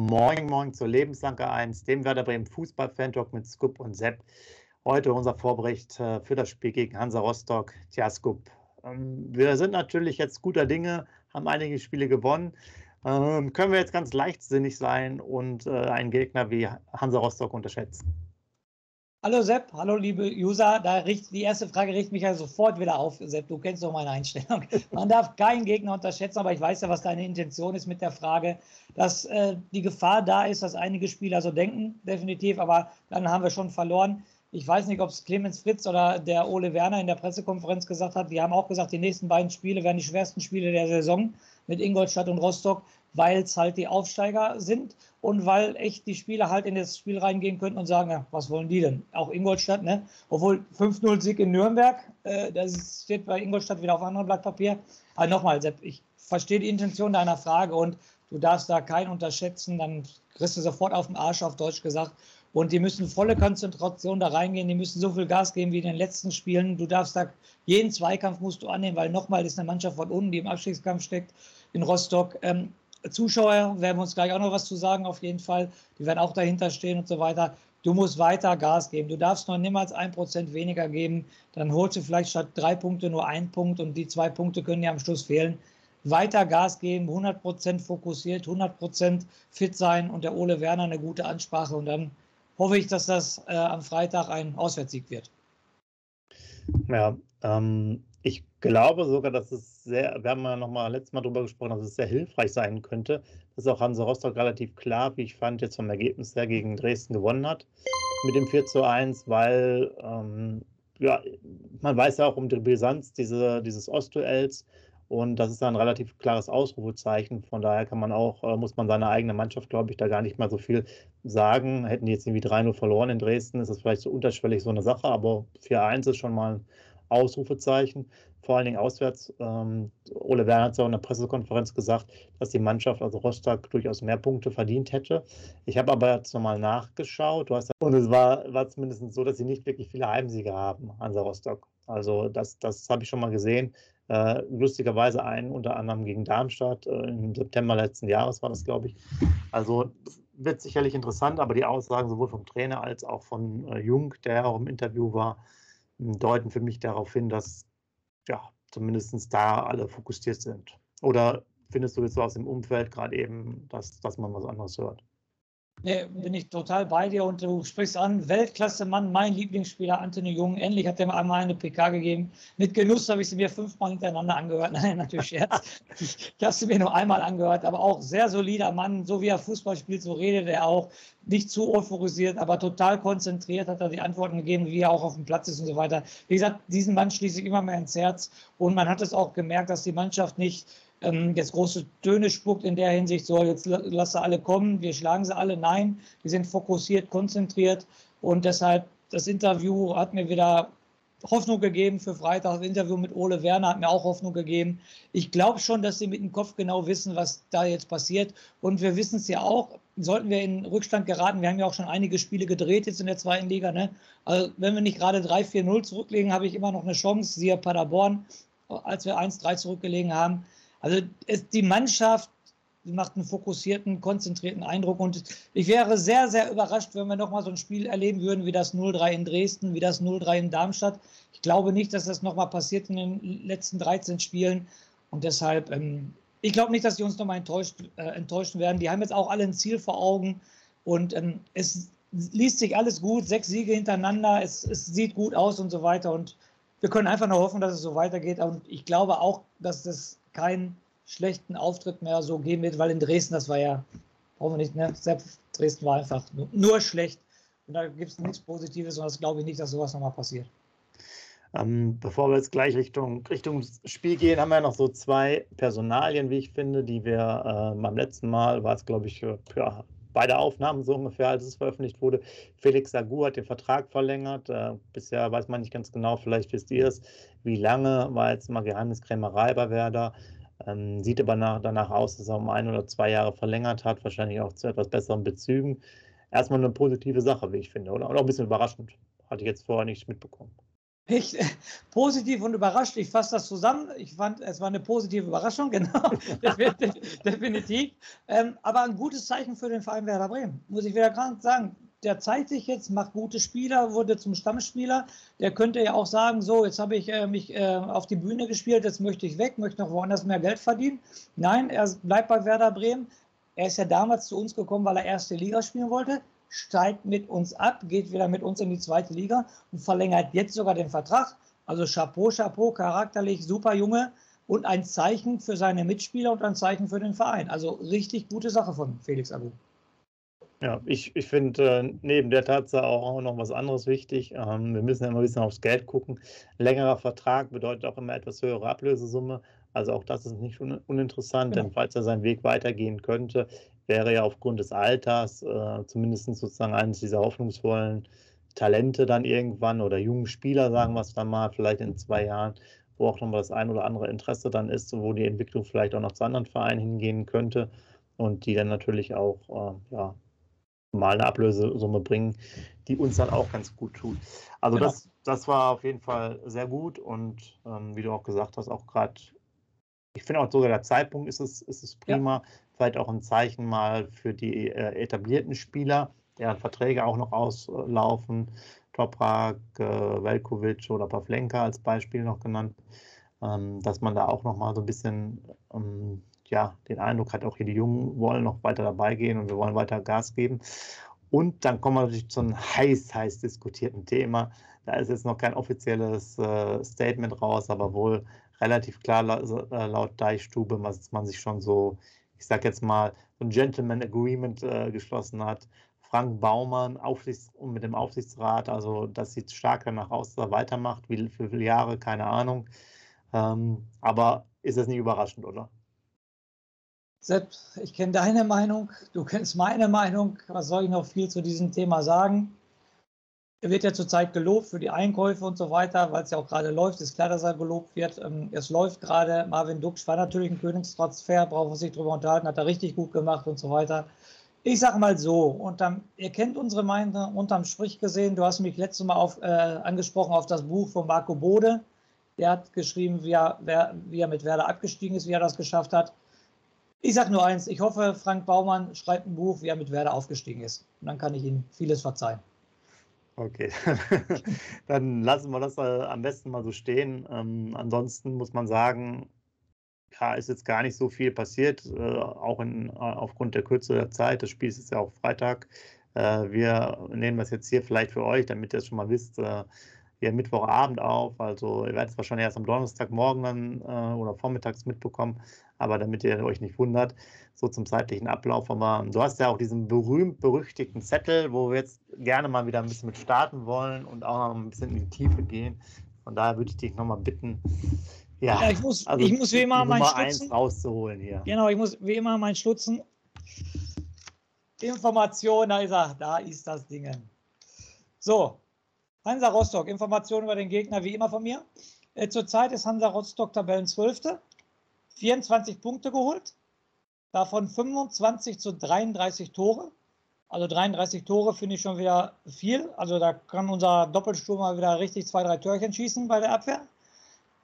Moin, moin zur Lebenslanke 1, dem Werder Bremen Fußball-Fan-Talk mit Scoop und Sepp. Heute unser Vorbericht äh, für das Spiel gegen Hansa Rostock. Tja, Scoop, ähm, wir sind natürlich jetzt guter Dinge, haben einige Spiele gewonnen. Ähm, können wir jetzt ganz leichtsinnig sein und äh, einen Gegner wie Hansa Rostock unterschätzen? Hallo Sepp, hallo liebe User. Da richt, die erste Frage richtet mich ja sofort wieder auf, Sepp. Du kennst doch meine Einstellung. Man darf keinen Gegner unterschätzen, aber ich weiß ja, was deine Intention ist mit der Frage, dass äh, die Gefahr da ist, dass einige Spieler so denken, definitiv, aber dann haben wir schon verloren. Ich weiß nicht, ob es Clemens Fritz oder der Ole Werner in der Pressekonferenz gesagt hat. Die haben auch gesagt, die nächsten beiden Spiele werden die schwersten Spiele der Saison mit Ingolstadt und Rostock, weil es halt die Aufsteiger sind und weil echt die Spieler halt in das Spiel reingehen könnten und sagen, ja, was wollen die denn? Auch Ingolstadt, ne? Obwohl 5-0-Sieg in Nürnberg, äh, das steht bei Ingolstadt wieder auf einem anderen Blatt Papier. Aber nochmal, Sepp, ich verstehe die Intention deiner Frage und du darfst da keinen unterschätzen, dann kriegst du sofort auf den Arsch, auf Deutsch gesagt. Und die müssen volle Konzentration da reingehen, die müssen so viel Gas geben wie in den letzten Spielen. Du darfst da, jeden Zweikampf musst du annehmen, weil nochmal ist eine Mannschaft von unten, die im Abstiegskampf steckt, in Rostock. Ähm, Zuschauer werden uns gleich auch noch was zu sagen, auf jeden Fall. Die werden auch dahinter stehen und so weiter. Du musst weiter Gas geben. Du darfst noch niemals ein Prozent weniger geben. Dann holst du vielleicht statt drei Punkte nur einen Punkt und die zwei Punkte können ja am Schluss fehlen. Weiter Gas geben, 100 Prozent fokussiert, 100 Prozent fit sein und der Ole Werner eine gute Ansprache und dann hoffe ich, dass das äh, am Freitag ein Auswärtssieg wird. Ja, ähm, ich glaube sogar, dass es sehr, wir haben ja noch mal letztes Mal darüber gesprochen, dass es sehr hilfreich sein könnte, dass auch Hansa Rostock relativ klar, wie ich fand, jetzt vom Ergebnis her gegen Dresden gewonnen hat mit dem 4 zu 1, weil ähm, ja, man weiß ja auch um die Brisanz diese, dieses Ostduells und das ist ein relativ klares Ausrufezeichen. Von daher kann man auch, äh, muss man seiner eigenen Mannschaft, glaube ich, da gar nicht mal so viel sagen. Hätten die jetzt irgendwie 3-0 verloren in Dresden, ist das vielleicht so unterschwellig so eine Sache, aber 4-1 ist schon mal ein Ausrufezeichen. Vor allen Dingen auswärts. Ähm, Ole Werner hat ja in der Pressekonferenz gesagt, dass die Mannschaft, also Rostock, durchaus mehr Punkte verdient hätte. Ich habe aber jetzt nochmal nachgeschaut. Du hast, und es war, war zumindest so, dass sie nicht wirklich viele Heimsiege haben, Hansa Rostock. Also das, das habe ich schon mal gesehen. Äh, lustigerweise einen unter anderem gegen Darmstadt. Äh, Im September letzten Jahres war das, glaube ich. Also wird sicherlich interessant, aber die Aussagen sowohl vom Trainer als auch von äh, Jung, der auch im Interview war, deuten für mich darauf hin, dass ja zumindest da alle fokussiert sind. Oder findest du jetzt so aus dem Umfeld gerade eben, dass, dass man was anderes hört? Nee, bin ich total bei dir und du sprichst an, Weltklasse-Mann, mein Lieblingsspieler Anthony Jung. Endlich hat er mir einmal eine PK gegeben. Mit Genuss habe ich sie mir fünfmal hintereinander angehört. Nein, natürlich Scherz. ich habe sie mir nur einmal angehört, aber auch sehr solider Mann. So wie er Fußball spielt, so redet er auch. Nicht zu euphorisiert, aber total konzentriert hat er die Antworten gegeben, wie er auch auf dem Platz ist und so weiter. Wie gesagt, diesen Mann schließe ich immer mehr ins Herz und man hat es auch gemerkt, dass die Mannschaft nicht ähm, jetzt große Töne spuckt in der Hinsicht, so jetzt lasse alle kommen, wir schlagen sie alle. Nein, wir sind fokussiert, konzentriert und deshalb das Interview hat mir wieder Hoffnung gegeben für Freitag. Das Interview mit Ole Werner hat mir auch Hoffnung gegeben. Ich glaube schon, dass sie mit dem Kopf genau wissen, was da jetzt passiert. Und wir wissen es ja auch, sollten wir in Rückstand geraten, wir haben ja auch schon einige Spiele gedreht jetzt in der zweiten Liga. Ne? Also wenn wir nicht gerade 3-4-0 zurücklegen, habe ich immer noch eine Chance, siehe Paderborn, als wir 1-3 zurückgelegen haben. Also es, die Mannschaft macht einen fokussierten, konzentrierten Eindruck und ich wäre sehr, sehr überrascht, wenn wir nochmal so ein Spiel erleben würden wie das 0-3 in Dresden, wie das 0-3 in Darmstadt. Ich glaube nicht, dass das nochmal passiert in den letzten 13 Spielen und deshalb, ähm, ich glaube nicht, dass die uns nochmal enttäuscht, äh, enttäuschen werden. Die haben jetzt auch alle ein Ziel vor Augen und ähm, es liest sich alles gut, sechs Siege hintereinander, es, es sieht gut aus und so weiter und wir können einfach nur hoffen, dass es so weitergeht und ich glaube auch, dass das keinen schlechten Auftritt mehr so geben wird, weil in Dresden, das war ja, brauchen wir nicht, ne? Selbst Dresden war einfach nur, nur schlecht. Und da gibt es nichts Positives und das glaube ich nicht, dass sowas nochmal passiert. Ähm, bevor wir jetzt gleich Richtung, Richtung Spiel gehen, haben wir noch so zwei Personalien, wie ich finde, die wir äh, beim letzten Mal, war es glaube ich, für beide Aufnahmen so ungefähr, als es veröffentlicht wurde. Felix Agu hat den Vertrag verlängert. Äh, bisher weiß man nicht ganz genau, vielleicht wisst ihr es, wie lange, war jetzt mal Geheimniskrämerei bei Werder. Ähm, sieht aber nach, danach aus, dass er um ein oder zwei Jahre verlängert hat, wahrscheinlich auch zu etwas besseren Bezügen. Erstmal eine positive Sache, wie ich finde, oder? Und auch ein bisschen überraschend. Hatte ich jetzt vorher nicht mitbekommen. Ich, äh, positiv und überrascht. Ich fasse das zusammen. Ich fand, es war eine positive Überraschung, genau, definitiv. Ähm, aber ein gutes Zeichen für den Verein Werder Bremen, muss ich wieder gerade sagen. Der zeigt sich jetzt, macht gute Spieler, wurde zum Stammspieler. Der könnte ja auch sagen, so, jetzt habe ich äh, mich äh, auf die Bühne gespielt, jetzt möchte ich weg, möchte noch woanders mehr Geld verdienen. Nein, er bleibt bei Werder Bremen. Er ist ja damals zu uns gekommen, weil er erste Liga spielen wollte steigt mit uns ab, geht wieder mit uns in die zweite Liga und verlängert jetzt sogar den Vertrag. Also Chapeau, Chapeau, charakterlich super Junge und ein Zeichen für seine Mitspieler und ein Zeichen für den Verein. Also richtig gute Sache von Felix Agu. Ja, ich, ich finde äh, neben der Tatsache auch, noch was anderes wichtig. Ähm, wir müssen ja immer ein bisschen aufs Geld gucken. Längerer Vertrag bedeutet auch immer etwas höhere Ablösesumme. Also auch das ist nicht un uninteressant, genau. denn falls er seinen Weg weitergehen könnte, wäre ja aufgrund des Alters äh, zumindest sozusagen eines dieser hoffnungsvollen Talente dann irgendwann oder jungen Spieler, sagen wir es dann mal, vielleicht in zwei Jahren, wo auch nochmal das ein oder andere Interesse dann ist, wo die Entwicklung vielleicht auch noch zu anderen Vereinen hingehen könnte und die dann natürlich auch äh, ja, mal eine Ablösesumme bringen, die uns dann auch ganz gut tut. Also genau. das, das war auf jeden Fall sehr gut und ähm, wie du auch gesagt hast, auch gerade, ich finde auch sogar der Zeitpunkt ist es, ist es prima. Ja vielleicht auch ein Zeichen mal für die äh, etablierten Spieler, deren Verträge auch noch auslaufen. Toprak, äh, Velkovic oder Pavlenka als Beispiel noch genannt, ähm, dass man da auch noch mal so ein bisschen ähm, ja, den Eindruck hat, auch hier die Jungen wollen noch weiter dabei gehen und wir wollen weiter Gas geben. Und dann kommen wir natürlich zu einem heiß, heiß diskutierten Thema. Da ist jetzt noch kein offizielles äh, Statement raus, aber wohl relativ klar laut, äh, laut Deichstube, was man sich schon so ich sage jetzt mal, so ein Gentleman Agreement äh, geschlossen hat. Frank Baumann Aufsichts mit dem Aufsichtsrat, also das sieht stark danach aus, dass er weitermacht, wie viele Jahre, keine Ahnung. Ähm, aber ist das nicht überraschend, oder? Sepp, ich kenne deine Meinung, du kennst meine Meinung. Was soll ich noch viel zu diesem Thema sagen? Er wird ja zurzeit gelobt für die Einkäufe und so weiter, weil es ja auch gerade läuft. Ist klar, dass er gelobt wird. Ähm, es läuft gerade. Marvin Duksch war natürlich ein Königstransfer, braucht man sich darüber unterhalten, hat er richtig gut gemacht und so weiter. Ich sage mal so, unterm, ihr kennt unsere Meinung unterm Strich gesehen. Du hast mich letztes Mal auf, äh, angesprochen auf das Buch von Marco Bode. Der hat geschrieben, wie er, wer, wie er mit Werder abgestiegen ist, wie er das geschafft hat. Ich sage nur eins, ich hoffe, Frank Baumann schreibt ein Buch, wie er mit Werder aufgestiegen ist. Und dann kann ich ihm vieles verzeihen. Okay, dann lassen wir das äh, am besten mal so stehen. Ähm, ansonsten muss man sagen, ja, ist jetzt gar nicht so viel passiert, äh, auch in, äh, aufgrund der Kürze der Zeit. Das Spiel ist ja auch Freitag. Äh, wir nehmen das jetzt hier vielleicht für euch, damit ihr es schon mal wisst, äh, hier Mittwochabend auf. Also ihr werdet es wahrscheinlich erst am Donnerstagmorgen dann äh, oder vormittags mitbekommen, aber damit ihr euch nicht wundert so zum zeitlichen Ablauf. Aber du hast ja auch diesen berühmt-berüchtigten Zettel, wo wir jetzt gerne mal wieder ein bisschen mit starten wollen und auch noch ein bisschen in die Tiefe gehen. Von daher würde ich dich nochmal bitten, ja, ja, ich muss, also ich muss wie immer meinen Stutzen rauszuholen hier. Genau, ich muss wie immer meinen Stutzen. Information, da ist er, da ist das Ding. So, Hansa Rostock, Informationen über den Gegner wie immer von mir. Äh, zurzeit ist Hansa Rostock Tabellen 12. 24 Punkte geholt, Davon 25 zu 33 Tore. Also 33 Tore finde ich schon wieder viel. Also da kann unser Doppelsturm mal wieder richtig zwei, drei Törchen schießen bei der Abwehr.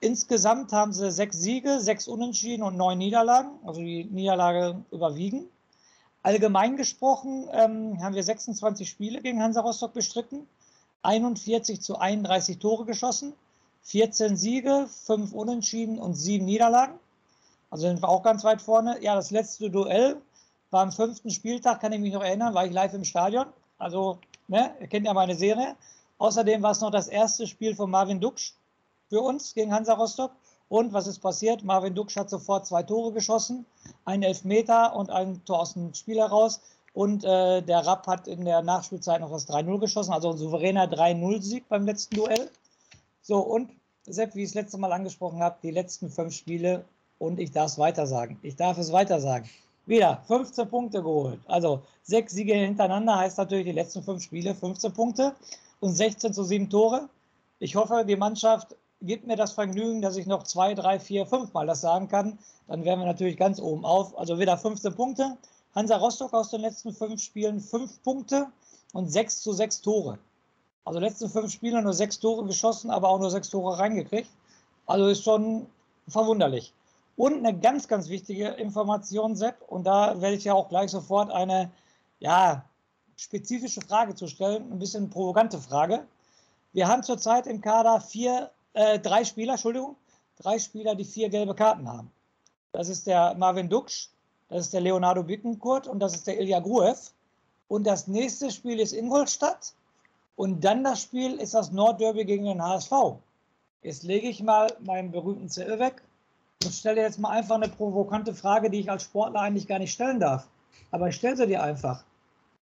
Insgesamt haben sie sechs Siege, sechs Unentschieden und neun Niederlagen. Also die Niederlage überwiegen. Allgemein gesprochen ähm, haben wir 26 Spiele gegen Hansa Rostock bestritten, 41 zu 31 Tore geschossen, 14 Siege, 5 Unentschieden und 7 Niederlagen. Also sind wir auch ganz weit vorne. Ja, das letzte Duell war am fünften Spieltag, kann ich mich noch erinnern, war ich live im Stadion. Also, ne, ihr kennt ja meine Serie. Außerdem war es noch das erste Spiel von Marvin Duksch für uns gegen Hansa Rostock. Und was ist passiert? Marvin Duksch hat sofort zwei Tore geschossen, einen Elfmeter und ein Tor aus dem Spiel heraus. Und äh, der Rapp hat in der Nachspielzeit noch das 3-0 geschossen, also ein souveräner 3-0-Sieg beim letzten Duell. So, und Sepp, wie ich es letzte Mal angesprochen habe, die letzten fünf Spiele und ich darf es weiter sagen. Ich darf es weiter sagen. Wieder 15 Punkte geholt. Also sechs Siege hintereinander heißt natürlich die letzten fünf Spiele 15 Punkte und 16 zu 7 Tore. Ich hoffe, die Mannschaft gibt mir das Vergnügen, dass ich noch zwei, drei, vier, fünf Mal das sagen kann. Dann wären wir natürlich ganz oben auf. Also wieder 15 Punkte. Hansa Rostock aus den letzten fünf Spielen fünf Punkte und sechs zu sechs Tore. Also letzten fünf Spiele nur sechs Tore geschossen, aber auch nur sechs Tore reingekriegt. Also ist schon verwunderlich. Und eine ganz, ganz wichtige Information, Sepp, und da werde ich ja auch gleich sofort eine ja, spezifische Frage zu stellen, ein bisschen provokante Frage. Wir haben zurzeit im Kader vier, äh, drei Spieler, Entschuldigung, drei Spieler, die vier gelbe Karten haben. Das ist der Marvin Duksch, das ist der Leonardo Bittencourt und das ist der Ilya Gruev. Und das nächste Spiel ist Ingolstadt. Und dann das Spiel ist das Nordderby gegen den HSV. Jetzt lege ich mal meinen berühmten Zettel weg und stelle jetzt mal einfach eine provokante Frage, die ich als Sportler eigentlich gar nicht stellen darf. Aber ich stelle sie dir einfach.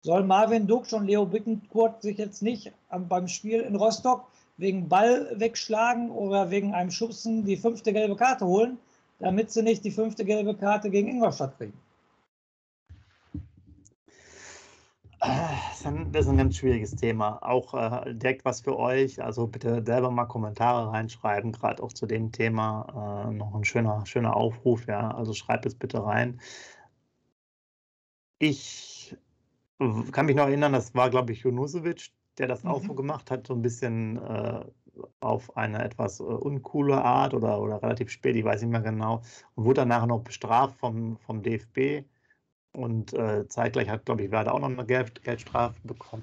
Soll Marvin Duck und Leo Bittencourt sich jetzt nicht beim Spiel in Rostock wegen Ball wegschlagen oder wegen einem Schubsen die fünfte gelbe Karte holen, damit sie nicht die fünfte gelbe Karte gegen Ingolstadt kriegen? Das ist ein ganz schwieriges Thema. Auch äh, direkt was für euch. Also bitte selber mal Kommentare reinschreiben, gerade auch zu dem Thema. Äh, noch ein schöner, schöner Aufruf, ja. Also schreibt es bitte rein. Ich kann mich noch erinnern, das war, glaube ich, Junusovic, der das mhm. auch so gemacht hat, so ein bisschen äh, auf eine etwas äh, uncoole Art oder, oder relativ spät, ich weiß nicht mehr genau, und wurde danach noch bestraft vom, vom DFB und äh, zeitgleich hat, glaube ich, Werder auch noch eine Geld Geldstrafe bekommen.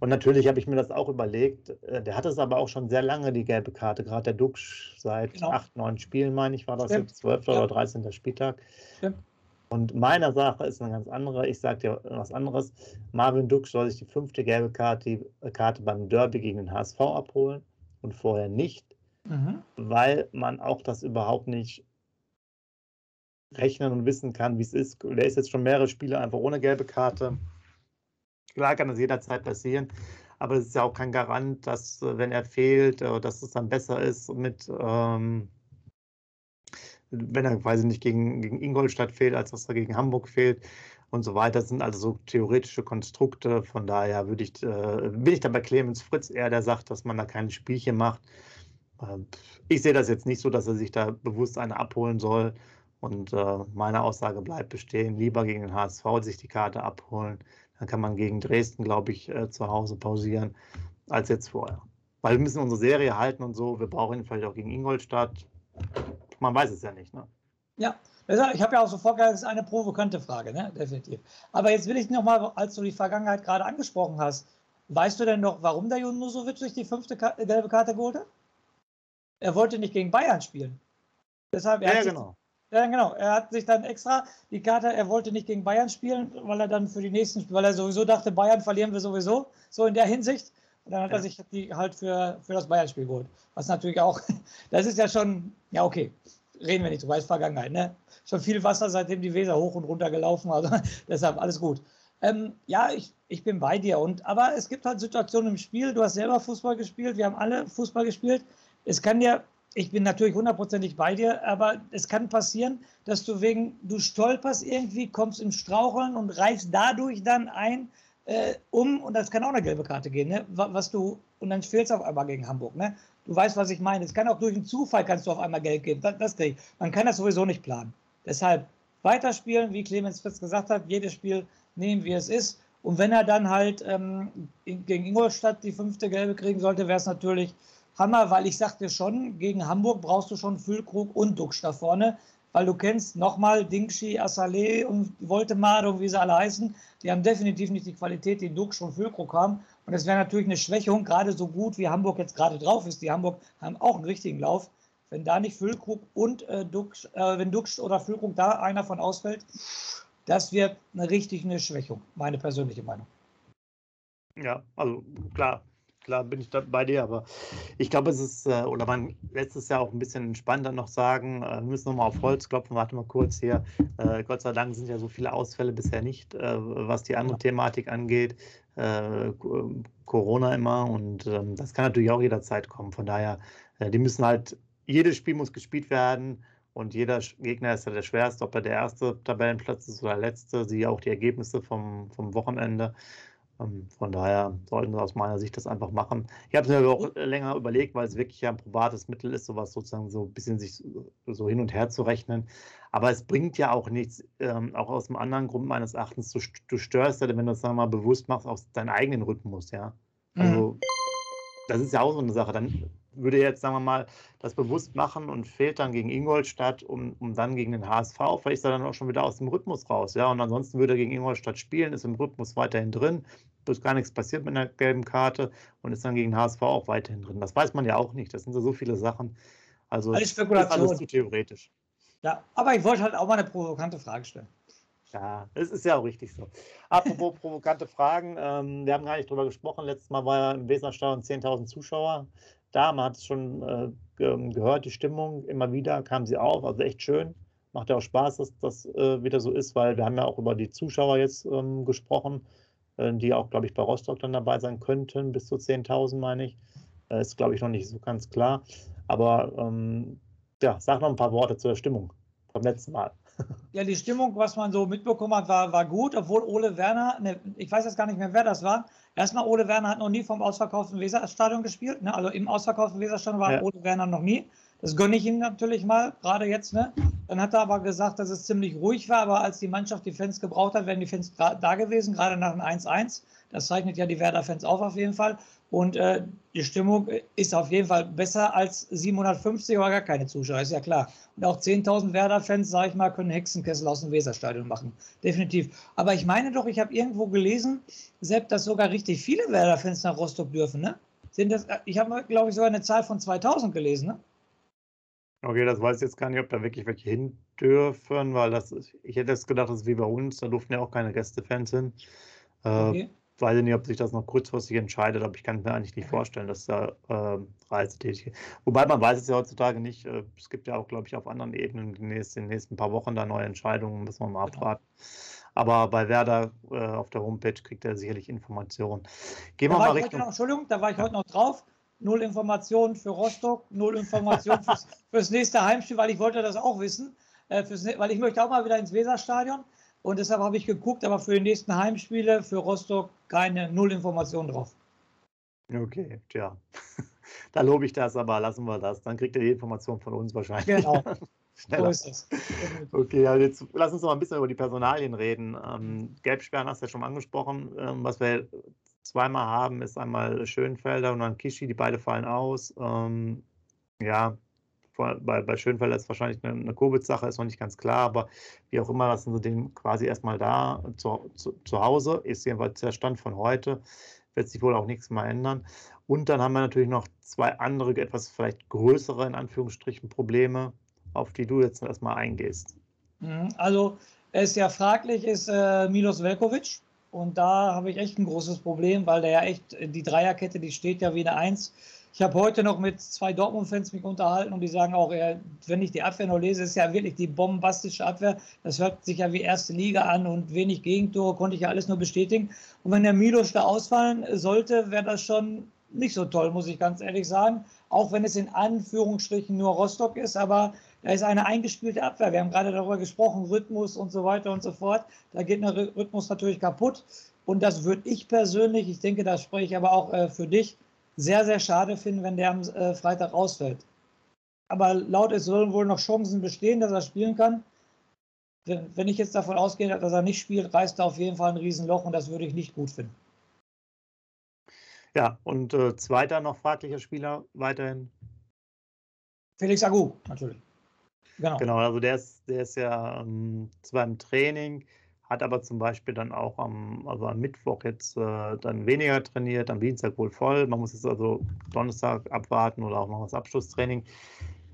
Und natürlich habe ich mir das auch überlegt. Äh, der hatte es aber auch schon sehr lange, die gelbe Karte. Gerade der Dux seit genau. acht, neun Spielen, meine ich, war das Stimmt. jetzt 12. Ja. oder 13. Spieltag. Stimmt. Und meine Sache ist eine ganz andere. Ich sage dir was anderes. Marvin Dux soll sich die fünfte gelbe Karte, äh, Karte beim Derby gegen den HSV abholen und vorher nicht, mhm. weil man auch das überhaupt nicht rechnen und wissen kann, wie es ist. Der ist jetzt schon mehrere Spiele einfach ohne gelbe Karte. Klar kann das jederzeit passieren, aber es ist ja auch kein Garant, dass, äh, wenn er fehlt, äh, dass es dann besser ist mit, ähm, wenn er quasi nicht gegen, gegen Ingolstadt fehlt, als dass er gegen Hamburg fehlt und so weiter. Das sind also so theoretische Konstrukte. Von daher würde ich, äh, bin ich da bei Clemens Fritz eher, der sagt, dass man da keine Spielchen macht. Äh, ich sehe das jetzt nicht so, dass er sich da bewusst eine abholen soll. Und äh, meine Aussage bleibt bestehen, lieber gegen den HSV sich die Karte abholen. Dann kann man gegen Dresden, glaube ich, äh, zu Hause pausieren, als jetzt vorher. Weil wir müssen unsere Serie halten und so. Wir brauchen ihn vielleicht auch gegen Ingolstadt. Man weiß es ja nicht. Ne? Ja, ich habe ja auch sofort gesagt, das ist eine provokante Frage, ne? definitiv. Aber jetzt will ich nochmal, als du die Vergangenheit gerade angesprochen hast, weißt du denn noch, warum der Junusovic sich die fünfte gelbe Karte geholt hat? Er wollte nicht gegen Bayern spielen. Deshalb, ja, genau. Ja, genau. Er hat sich dann extra die Karte, er wollte nicht gegen Bayern spielen, weil er dann für die nächsten, weil er sowieso dachte, Bayern verlieren wir sowieso, so in der Hinsicht. Und dann hat ja. er sich die halt für, für das Bayern-Spiel geholt. Was natürlich auch, das ist ja schon, ja, okay, reden wir nicht drüber, ist Vergangenheit, ne? Schon viel Wasser, seitdem die Weser hoch und runter gelaufen, also deshalb alles gut. Ähm, ja, ich, ich bin bei dir. Und, aber es gibt halt Situationen im Spiel. Du hast selber Fußball gespielt, wir haben alle Fußball gespielt. Es kann dir ich bin natürlich hundertprozentig bei dir, aber es kann passieren, dass du wegen, du stolperst irgendwie, kommst im Straucheln und reißt dadurch dann ein äh, um und das kann auch eine gelbe Karte gehen, ne? was du, und dann fehlst auf einmal gegen Hamburg, ne? Du weißt, was ich meine. Es kann auch durch einen Zufall kannst du auf einmal Geld geben. Das, das krieg ich. Man kann das sowieso nicht planen. Deshalb weiterspielen, wie Clemens Fritz gesagt hat, jedes Spiel nehmen, wie es ist. Und wenn er dann halt ähm, gegen Ingolstadt die fünfte Gelbe kriegen sollte, wäre es natürlich Hammer, weil ich sagte schon, gegen Hamburg brauchst du schon Füllkrug und Duxch da vorne, weil du kennst nochmal Dingschi, Assalé und Voltemade und wie sie alle heißen, die haben definitiv nicht die Qualität, die Duxch und Füllkrug haben. Und es wäre natürlich eine Schwächung, gerade so gut wie Hamburg jetzt gerade drauf ist. Die Hamburg haben auch einen richtigen Lauf. Wenn da nicht Füllkrug und äh, Duxch, äh, wenn Duxch oder Füllkrug da einer von ausfällt, das wird eine richtig eine Schwächung, meine persönliche Meinung. Ja, also klar, klar bin ich da bei dir, aber ich glaube, es ist, äh, oder man lässt es ja auch ein bisschen entspannter noch sagen, äh, wir müssen nochmal auf Holz klopfen, warte mal kurz hier. Äh, Gott sei Dank sind ja so viele Ausfälle bisher nicht, was die andere Thematik angeht. Corona immer und ähm, das kann natürlich auch jederzeit kommen. Von daher die müssen halt, jedes Spiel muss gespielt werden und jeder Gegner ist ja der schwerste, ob er der erste Tabellenplatz ist oder der letzte, siehe auch die Ergebnisse vom, vom Wochenende. Ähm, von daher sollten sie aus meiner Sicht das einfach machen. Ich habe es mir auch länger überlegt, weil es wirklich ja ein probates Mittel ist, sowas sozusagen so ein bisschen sich so hin und her zu rechnen. Aber es bringt ja auch nichts, ähm, auch aus einem anderen Grund meines Erachtens, du, du störst ja, wenn du das mal bewusst machst, auf deinen eigenen Rhythmus, ja. Also, mhm. das ist ja auch so eine Sache. Dann würde jetzt, sagen wir mal, das bewusst machen und fehlt dann gegen Ingolstadt, um, um dann gegen den HSV, vielleicht ist er dann auch schon wieder aus dem Rhythmus raus, ja. Und ansonsten würde er gegen Ingolstadt spielen, ist im Rhythmus weiterhin drin, durch gar nichts passiert mit einer gelben Karte und ist dann gegen HSV auch weiterhin drin. Das weiß man ja auch nicht. Das sind so viele Sachen. Also alles Spekulation. alles zu theoretisch. Ja, aber ich wollte halt auch mal eine provokante Frage stellen. Ja, es ist ja auch richtig so. Apropos provokante Fragen, ähm, wir haben gar nicht drüber gesprochen. Letztes Mal war ja im Weserstadion 10.000 Zuschauer da. Man hat es schon äh, gehört, die Stimmung. Immer wieder kam sie auf. Also echt schön. Macht ja auch Spaß, dass das äh, wieder so ist, weil wir haben ja auch über die Zuschauer jetzt ähm, gesprochen, äh, die auch, glaube ich, bei Rostock dann dabei sein könnten. Bis zu 10.000, meine ich. Äh, ist, glaube ich, noch nicht so ganz klar. Aber ähm, ja, sag noch ein paar Worte zur Stimmung vom letzten Mal. Ja, die Stimmung, was man so mitbekommen hat, war, war gut, obwohl Ole Werner, ne, ich weiß jetzt gar nicht mehr, wer das war. Erstmal, Ole Werner hat noch nie vom ausverkauften Weserstadion gespielt. Ne? Also im ausverkauften Weserstadion war ja. Ole Werner noch nie. Das gönne ich ihm natürlich mal, gerade jetzt. Ne? Dann hat er aber gesagt, dass es ziemlich ruhig war, aber als die Mannschaft die Fans gebraucht hat, wären die Fans da gewesen, gerade nach dem 1-1. Das zeichnet ja die Werder-Fans auf auf jeden Fall. Und äh, die Stimmung ist auf jeden Fall besser als 750 oder gar keine Zuschauer, ist ja klar. Und auch 10.000 Werder-Fans, sage ich mal, können Hexenkessel aus dem Weserstadion machen. Definitiv. Aber ich meine doch, ich habe irgendwo gelesen, selbst, dass sogar richtig viele Werder-Fans nach Rostock dürfen. Ne? Sind das, ich habe, glaube ich, sogar eine Zahl von 2.000 gelesen. Ne? Okay, das weiß ich jetzt gar nicht, ob da wirklich welche hin dürfen, weil das, ich hätte jetzt gedacht, das ist wie bei uns, da durften ja auch keine Gästefans hin. Äh, okay weiß ich nicht, ob sich das noch kurzfristig entscheidet, aber ich kann mir eigentlich nicht vorstellen, dass da äh, Reisetätige. Wobei man weiß es ja heutzutage nicht. Äh, es gibt ja auch, glaube ich, auf anderen Ebenen in den nächsten, in den nächsten paar Wochen da neue Entscheidungen, müssen wir mal genau. abwarten. Aber bei Werder äh, auf der Homepage kriegt er sicherlich Informationen. Gehen da wir mal Richtung. Noch, Entschuldigung, da war ich ja. heute noch drauf. Null Informationen für Rostock, null Informationen fürs, fürs nächste Heimspiel, weil ich wollte das auch wissen. Äh, fürs, weil ich möchte auch mal wieder ins Weserstadion. Und deshalb habe ich geguckt, aber für die nächsten Heimspiele für Rostock keine Null-Information drauf. Okay, tja. da lobe ich das, aber lassen wir das. Dann kriegt ihr die Information von uns wahrscheinlich. Genau. So ist es. Okay, also jetzt lass uns noch ein bisschen über die Personalien reden. Ähm, Gelbsperren hast du ja schon angesprochen. Ähm, was wir zweimal haben, ist einmal Schönfelder und dann Kishi, die beide fallen aus. Ähm, ja, bei, bei Schönfelder ist wahrscheinlich eine, eine Covid-Sache, ist noch nicht ganz klar, aber wie auch immer, lassen sie den quasi erstmal da zu, zu, zu Hause, ist jedenfalls der Stand von heute, wird sich wohl auch nichts mehr ändern. Und dann haben wir natürlich noch zwei andere, etwas vielleicht größere, in Anführungsstrichen, Probleme, auf die du jetzt erstmal eingehst. Mhm, also, es ja fraglich ist äh, Milos Velkovic. Und da habe ich echt ein großes Problem, weil der ja echt, die Dreierkette, die steht ja wie eine Eins ich habe heute noch mit zwei Dortmund-Fans mich unterhalten und die sagen auch, wenn ich die Abwehr noch lese, ist ja wirklich die bombastische Abwehr. Das hört sich ja wie erste Liga an und wenig Gegentore, konnte ich ja alles nur bestätigen. Und wenn der Milos da ausfallen sollte, wäre das schon nicht so toll, muss ich ganz ehrlich sagen. Auch wenn es in Anführungsstrichen nur Rostock ist, aber da ist eine eingespielte Abwehr. Wir haben gerade darüber gesprochen, Rhythmus und so weiter und so fort. Da geht der Rhythmus natürlich kaputt. Und das würde ich persönlich, ich denke, da spreche ich aber auch äh, für dich, sehr, sehr schade finden, wenn der am äh, Freitag ausfällt. Aber laut es sollen wohl noch Chancen bestehen, dass er spielen kann. Wenn, wenn ich jetzt davon ausgehe, dass er nicht spielt, reißt er auf jeden Fall ein Riesenloch und das würde ich nicht gut finden. Ja, und äh, zweiter noch fraglicher Spieler weiterhin. Felix Agu, natürlich. Genau. Genau, also der ist, der ist ja ähm, zwar im Training, hat aber zum Beispiel dann auch am, also am Mittwoch jetzt äh, dann weniger trainiert, am Dienstag wohl voll. Man muss jetzt also Donnerstag abwarten oder auch noch das Abschlusstraining.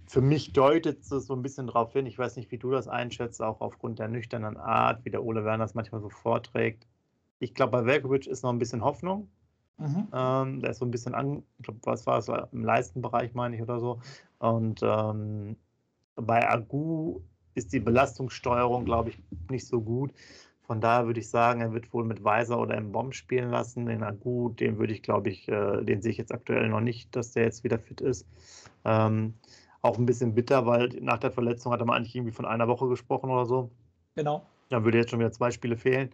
Für mich deutet es so ein bisschen darauf hin, ich weiß nicht, wie du das einschätzt, auch aufgrund der nüchternen Art, wie der Ole Werner das manchmal so vorträgt. Ich glaube, bei Velkovic ist noch ein bisschen Hoffnung. Mhm. Ähm, der ist so ein bisschen an, ich glaube, was war es, im Leistenbereich, meine ich, oder so. Und ähm, bei Agu ist die Belastungssteuerung, glaube ich, nicht so gut. Von daher würde ich sagen, er wird wohl mit Weiser oder im Bomb spielen lassen. Den Agu, den würde ich, glaube ich, äh, den sehe ich jetzt aktuell noch nicht, dass der jetzt wieder fit ist. Ähm, auch ein bisschen bitter, weil nach der Verletzung hat er mal eigentlich irgendwie von einer Woche gesprochen oder so. Genau. Dann würde jetzt schon wieder zwei Spiele fehlen.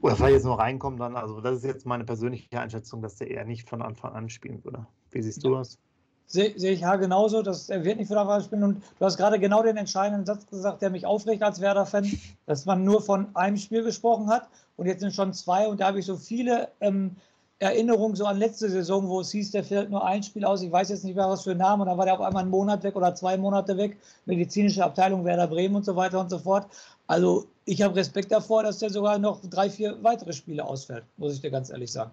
Oder vielleicht jetzt noch reinkommen dann. Also das ist jetzt meine persönliche Einschätzung, dass der eher nicht von Anfang an spielen würde. Wie siehst du das? Sehe seh ich ja genauso, dass er wird nicht Anfang an spielen. Und du hast gerade genau den entscheidenden Satz gesagt, der mich aufregt als Werder-Fan, dass man nur von einem Spiel gesprochen hat und jetzt sind schon zwei und da habe ich so viele ähm, Erinnerungen so an letzte Saison, wo es hieß, der fällt nur ein Spiel aus. Ich weiß jetzt nicht mehr, was für ein Name. Und dann war der auf einmal einen Monat weg oder zwei Monate weg. Medizinische Abteilung Werder Bremen und so weiter und so fort. Also ich habe Respekt davor, dass der sogar noch drei, vier weitere Spiele ausfällt, muss ich dir ganz ehrlich sagen.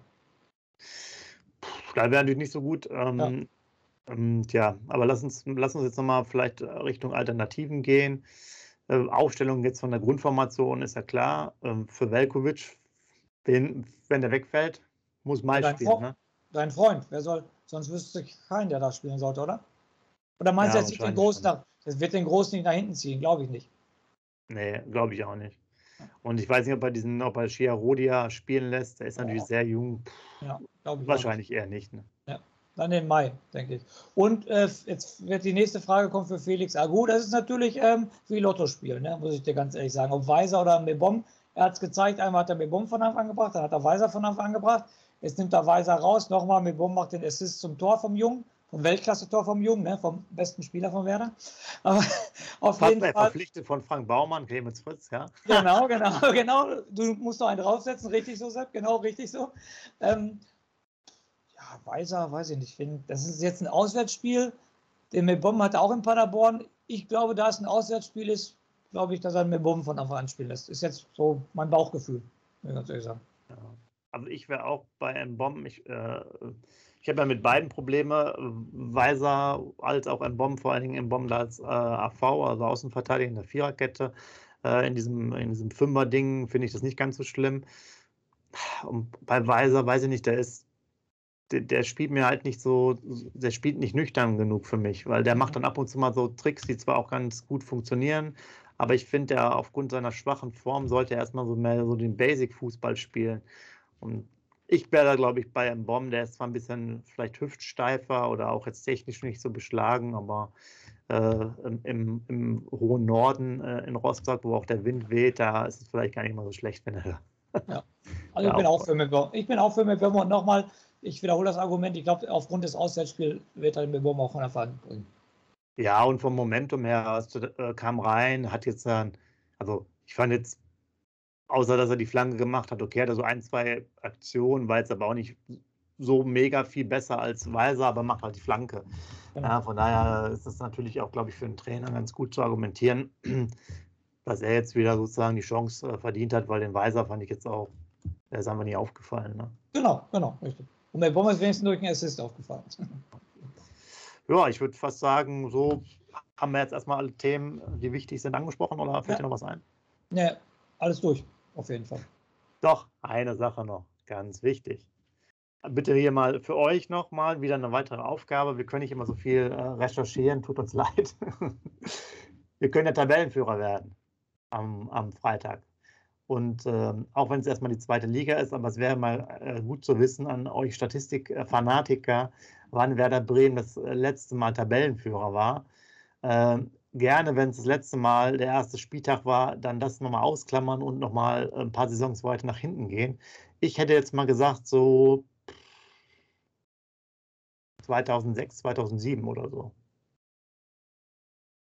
Da wäre natürlich nicht so gut. Ähm, ja. Ähm, tja, aber lass uns, lass uns jetzt nochmal vielleicht Richtung Alternativen gehen. Äh, Aufstellung jetzt von der Grundformation ist ja klar. Ähm, für Velkovic, wenn, wenn der wegfällt, muss Mai dein spielen, ne? Dein Freund, wer soll, sonst wüsste ich keinen, der da spielen sollte, oder? Oder meinst ja, du, jetzt den Großen nach, das wird den Großen nicht nach hinten ziehen? Glaube ich nicht. Nee, glaube ich auch nicht. Und ich weiß nicht, ob er diesen, ob er Shia Rodia spielen lässt. Der ist natürlich ja. sehr jung. Ja, glaube ich. Wahrscheinlich eher nicht. Ne? Ja, dann den Mai, denke ich. Und äh, jetzt wird die nächste Frage kommen für Felix Agu. Das ist natürlich ähm, wie Lotto-Spiel, ne? muss ich dir ganz ehrlich sagen. Ob Weiser oder Mebom. Er hat es gezeigt, einmal hat er Mebom von Anfang an gebracht, dann hat er Weiser von Anfang an gebracht. Jetzt nimmt er Weiser raus. Nochmal, Mebom macht den Assist zum Tor vom Jungen. Vom Weltklasse-Tor vom Jungen, ne? vom besten Spieler von Werder. Aber auf jeden Fall. Verpflichtet von Frank Baumann, Clemens Fritz, ja. Genau, genau, genau. Du musst noch einen draufsetzen, richtig so, Sepp, genau, richtig so. Ähm, Weiser, weiß ich nicht. Find, das ist jetzt ein Auswärtsspiel. Den Mebom hat auch in Paderborn. Ich glaube, da es ein Auswärtsspiel ist, glaube ich, dass er Mebom von Anfang an spielen lässt. Ist jetzt so mein Bauchgefühl, muss ich ganz ehrlich sagen. Ja. Also ich wäre auch bei Bomben. Ich, äh, ich habe ja mit beiden Probleme, Weiser als auch Bomben, vor allen Dingen im Bomben als äh, AV, also Außenverteidiger in der Viererkette. Äh, in diesem, in diesem Fünfer-Ding finde ich das nicht ganz so schlimm. Und bei Weiser weiß ich nicht, der ist, der, der, spielt mir halt nicht so, der spielt nicht nüchtern genug für mich, weil der macht dann ab und zu mal so Tricks, die zwar auch ganz gut funktionieren, aber ich finde, er aufgrund seiner schwachen Form sollte er erstmal so mehr so den Basic-Fußball spielen. Und ich wäre da, glaube ich, bei einem Bomb, der ist zwar ein bisschen vielleicht hüftsteifer oder auch jetzt technisch nicht so beschlagen, aber äh, im, im, hohen Norden äh, in Rostock, wo auch der Wind weht, da ist es vielleicht gar nicht mal so schlecht, wenn er da. Ja. Also ich bin auch für Mebom. Ich bin auch für und nochmal, ich wiederhole das Argument, ich glaube, aufgrund des Auswärtsspiels wird er Mebom auch von Erfahrung bringen. Ja, und vom Momentum her äh, kam rein, hat jetzt dann, also ich fand jetzt außer dass er die Flanke gemacht hat. Okay, hat er so ein, zwei Aktionen, war jetzt aber auch nicht so mega viel besser als Weiser, aber macht halt die Flanke. Genau. Ja, von daher ist es natürlich auch, glaube ich, für einen Trainer ganz gut zu argumentieren, dass er jetzt wieder sozusagen die Chance äh, verdient hat, weil den Weiser fand ich jetzt auch, der ist einfach nie aufgefallen. Ne? Genau, genau, richtig. Und der Bomber ist wenigstens durch einen Assist aufgefallen. ja, ich würde fast sagen, so haben wir jetzt erstmal alle Themen, die wichtig sind, angesprochen oder fällt ja. dir noch was ein? Ja, alles durch auf jeden Fall. Doch, eine Sache noch, ganz wichtig. Bitte hier mal für euch nochmal wieder eine weitere Aufgabe. Wir können nicht immer so viel äh, recherchieren, tut uns leid. Wir können ja Tabellenführer werden am, am Freitag. Und äh, auch wenn es erstmal die zweite Liga ist, aber es wäre mal äh, gut zu wissen an euch Statistikfanatiker, wann Werder Bremen das äh, letzte Mal Tabellenführer war. Ähm, gerne, wenn es das letzte Mal der erste Spieltag war, dann das nochmal ausklammern und nochmal ein paar Saisons weiter nach hinten gehen. Ich hätte jetzt mal gesagt, so 2006, 2007 oder so.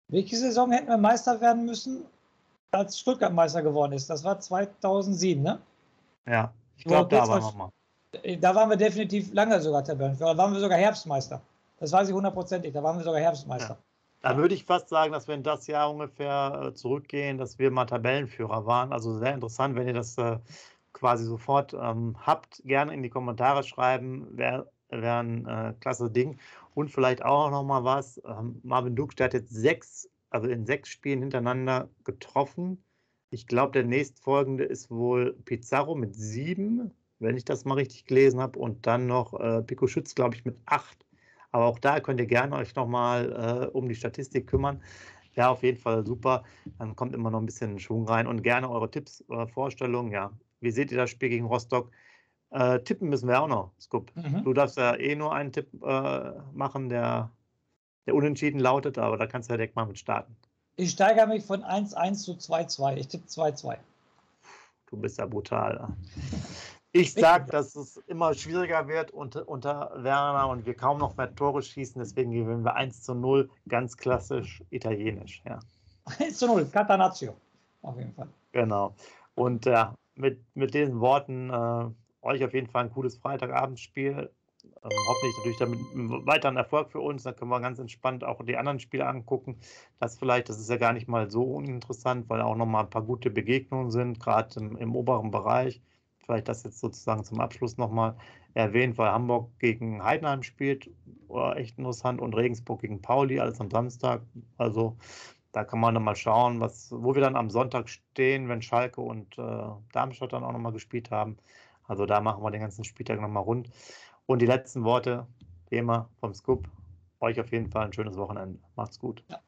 Welche Saison hätten wir Meister werden müssen, als Stuttgart Meister geworden ist? Das war 2007, ne? Ja, ich glaube, da waren wir mal. Da waren wir definitiv lange sogar Tabellenführer. Da waren wir sogar Herbstmeister. Das weiß ich hundertprozentig. Da waren wir sogar Herbstmeister. Ja. Da würde ich fast sagen, dass wir in das Jahr ungefähr äh, zurückgehen, dass wir mal Tabellenführer waren. Also sehr interessant, wenn ihr das äh, quasi sofort ähm, habt. Gerne in die Kommentare schreiben, wäre wär ein äh, klasse Ding. Und vielleicht auch noch mal was. Ähm, Marvin Duk, der hat jetzt sechs, also in sechs Spielen hintereinander getroffen. Ich glaube, der nächstfolgende ist wohl Pizarro mit sieben, wenn ich das mal richtig gelesen habe. Und dann noch äh, Pico Schütz, glaube ich, mit acht. Aber auch da könnt ihr gerne euch nochmal äh, um die Statistik kümmern. wäre auf jeden Fall super. Dann kommt immer noch ein bisschen Schwung rein und gerne eure Tipps, eure Vorstellungen. Ja, wie seht ihr das Spiel gegen Rostock? Äh, tippen müssen wir auch noch, Scoop. Mhm. Du darfst ja eh nur einen Tipp äh, machen, der, der unentschieden lautet, aber da kannst du ja direkt mal mit starten. Ich steigere mich von 1-1 zu 2-2. Ich tippe 2-2. Du bist ja brutal. Ich sage, dass es immer schwieriger wird unter, unter Werner und wir kaum noch mehr Tore schießen. Deswegen gewinnen wir 1 zu 0, ganz klassisch italienisch. Ja. 1 zu 0, Catanaccio. Auf jeden Fall. Genau. Und äh, mit, mit diesen Worten äh, euch auf jeden Fall ein cooles Freitagabendspiel. Ähm, hoffentlich natürlich damit weiteren Erfolg für uns. Dann können wir ganz entspannt auch die anderen Spiele angucken. Das vielleicht, das ist ja gar nicht mal so uninteressant, weil auch nochmal ein paar gute Begegnungen sind, gerade im, im oberen Bereich vielleicht das jetzt sozusagen zum Abschluss nochmal erwähnt, weil Hamburg gegen Heidenheim spielt, war echt interessant, und Regensburg gegen Pauli, alles am Samstag. Also da kann man dann mal schauen, was, wo wir dann am Sonntag stehen, wenn Schalke und äh, Darmstadt dann auch nochmal gespielt haben. Also da machen wir den ganzen Spieltag nochmal rund. Und die letzten Worte, wie immer, vom Scoop. Euch auf jeden Fall ein schönes Wochenende. Macht's gut. Ja.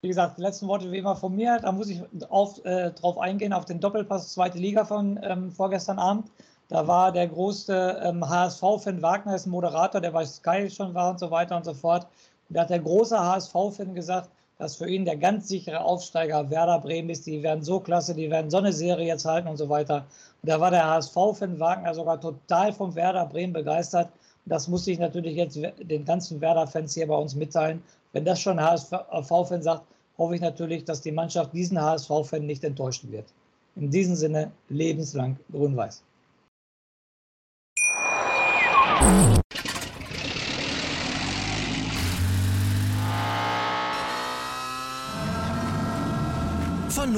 Wie gesagt, die letzten Worte wie immer von mir. Da muss ich auf, äh, drauf eingehen, auf den Doppelpass zweite Liga von ähm, vorgestern Abend. Da war der große ähm, HSV-Fan Wagner, ist ein Moderator, der bei Sky schon war und so weiter und so fort. Und da hat der große HSV-Fan gesagt, dass für ihn der ganz sichere Aufsteiger Werder Bremen ist. Die werden so klasse, die werden so eine Serie jetzt halten und so weiter. Und da war der HSV-Fan Wagner sogar total vom Werder Bremen begeistert. Und das musste ich natürlich jetzt den ganzen Werder-Fans hier bei uns mitteilen. Wenn das schon HSV-Fan sagt, hoffe ich natürlich, dass die Mannschaft diesen HSV-Fan nicht enttäuschen wird. In diesem Sinne lebenslang grün-weiß.